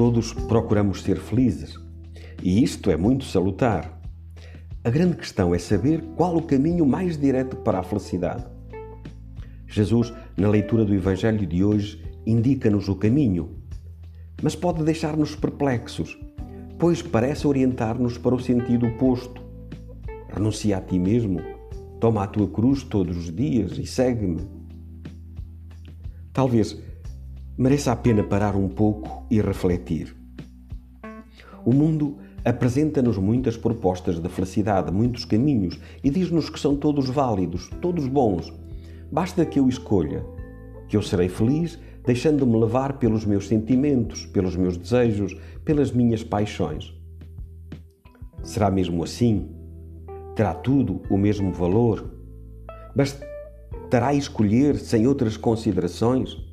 Todos procuramos ser felizes e isto é muito salutar. A grande questão é saber qual o caminho mais direto para a felicidade. Jesus, na leitura do Evangelho de hoje, indica-nos o caminho, mas pode deixar-nos perplexos, pois parece orientar-nos para o sentido oposto. Renuncia a ti mesmo, toma a tua cruz todos os dias e segue-me. Talvez mereça a pena parar um pouco e refletir. O mundo apresenta-nos muitas propostas de felicidade, muitos caminhos e diz-nos que são todos válidos, todos bons. Basta que eu escolha, que eu serei feliz deixando-me levar pelos meus sentimentos, pelos meus desejos, pelas minhas paixões. Será mesmo assim? Terá tudo o mesmo valor? Bastará escolher sem outras considerações?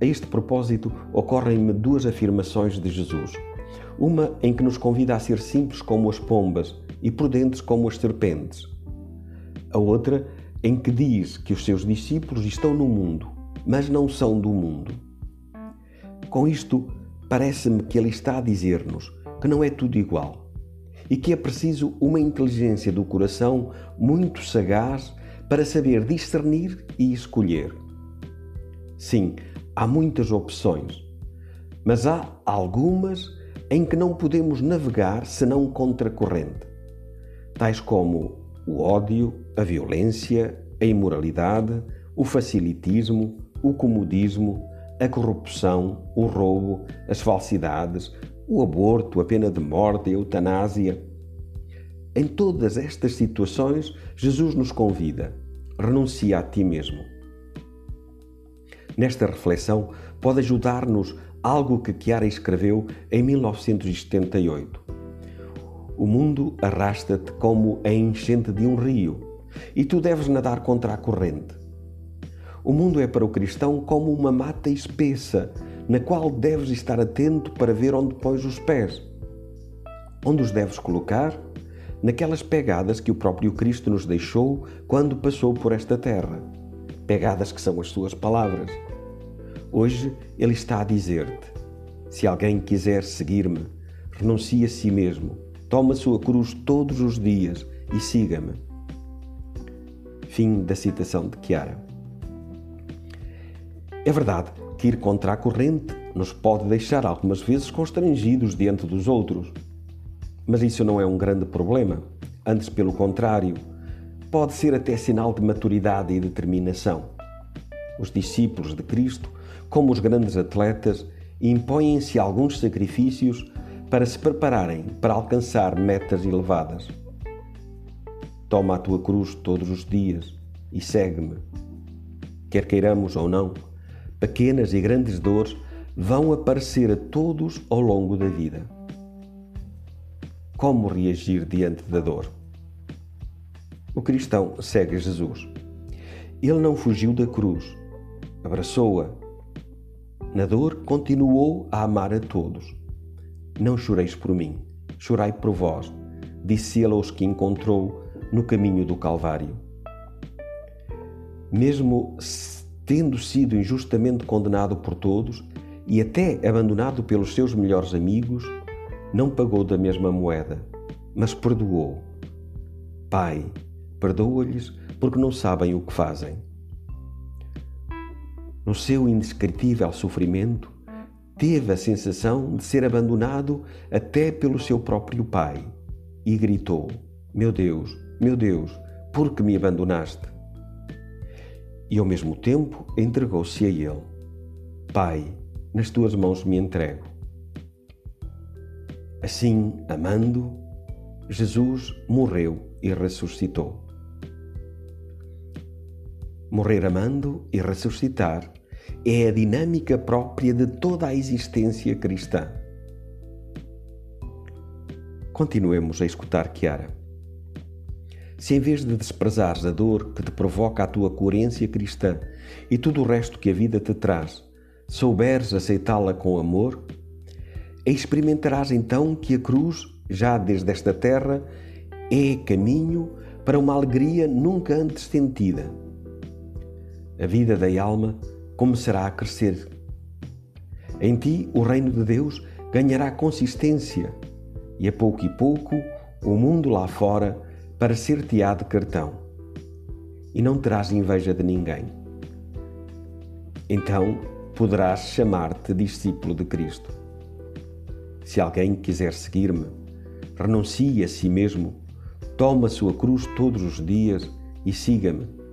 A este propósito, ocorrem-me duas afirmações de Jesus. Uma em que nos convida a ser simples como as pombas e prudentes como as serpentes. A outra em que diz que os seus discípulos estão no mundo, mas não são do mundo. Com isto, parece-me que ele está a dizer-nos que não é tudo igual e que é preciso uma inteligência do coração muito sagaz para saber discernir e escolher. Sim, há muitas opções, mas há algumas em que não podemos navegar senão contra corrente, tais como o ódio, a violência, a imoralidade, o facilitismo, o comodismo, a corrupção, o roubo, as falsidades, o aborto, a pena de morte, a eutanásia. Em todas estas situações, Jesus nos convida: renuncia a ti mesmo. Nesta reflexão pode ajudar-nos algo que Chiara escreveu em 1978. O mundo arrasta-te como a enchente de um rio e tu deves nadar contra a corrente. O mundo é para o cristão como uma mata espessa, na qual deves estar atento para ver onde pões os pés. Onde os deves colocar? Naquelas pegadas que o próprio Cristo nos deixou quando passou por esta terra. Pegadas que são as suas palavras. Hoje Ele está a dizer-te: se alguém quiser seguir-me, renuncie a si mesmo, tome a sua cruz todos os dias e siga-me. Fim da citação de Chiara. É verdade que ir contra a corrente nos pode deixar algumas vezes constrangidos diante dos outros. Mas isso não é um grande problema. Antes, pelo contrário, pode ser até sinal de maturidade e determinação. Os discípulos de Cristo como os grandes atletas, impõem-se alguns sacrifícios para se prepararem para alcançar metas elevadas. Toma a tua cruz todos os dias e segue-me. Quer queiramos ou não, pequenas e grandes dores vão aparecer a todos ao longo da vida. Como reagir diante da dor? O cristão segue Jesus. Ele não fugiu da cruz, abraçou-a na dor, continuou a amar a todos. Não choreis por mim, chorai por vós, disse ele aos que encontrou no caminho do Calvário. Mesmo tendo sido injustamente condenado por todos e até abandonado pelos seus melhores amigos, não pagou da mesma moeda, mas perdoou. Pai, perdoa-lhes porque não sabem o que fazem no seu indescritível sofrimento, teve a sensação de ser abandonado até pelo seu próprio pai e gritou: Meu Deus, meu Deus, por que me abandonaste? E ao mesmo tempo entregou-se a ele: Pai, nas tuas mãos me entrego. Assim, amando, Jesus morreu e ressuscitou. Morrer amando e ressuscitar é a dinâmica própria de toda a existência cristã. Continuemos a escutar Chiara. Se em vez de desprezares a dor que te provoca a tua coerência cristã e tudo o resto que a vida te traz, souberes aceitá-la com amor, experimentarás então que a cruz, já desde esta terra, é caminho para uma alegria nunca antes sentida a vida da alma começará a crescer. Em ti, o reino de Deus ganhará consistência e a pouco e pouco o mundo lá fora parecer-te-á de cartão e não terás inveja de ninguém. Então poderás chamar-te discípulo de Cristo. Se alguém quiser seguir-me, renuncie a si mesmo, tome a sua cruz todos os dias e siga-me.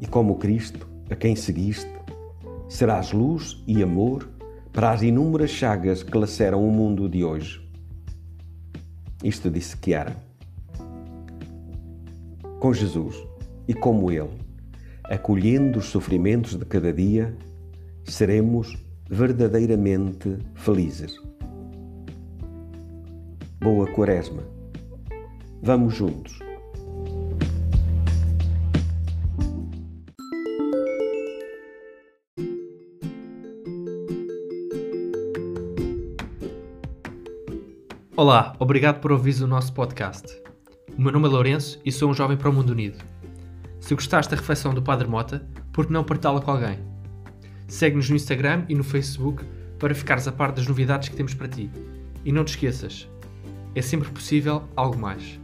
E como Cristo, a quem seguiste, serás luz e amor para as inúmeras chagas que laceram o mundo de hoje. Isto disse Chiara. Com Jesus e como Ele, acolhendo os sofrimentos de cada dia, seremos verdadeiramente felizes. Boa Quaresma. Vamos juntos. Olá, obrigado por ouvir o nosso podcast. O meu nome é Lourenço e sou um jovem para o mundo unido. Se gostaste da reflexão do Padre Mota, por que não partilhá-la com alguém? Segue-nos no Instagram e no Facebook para ficares a par das novidades que temos para ti. E não te esqueças, é sempre possível algo mais.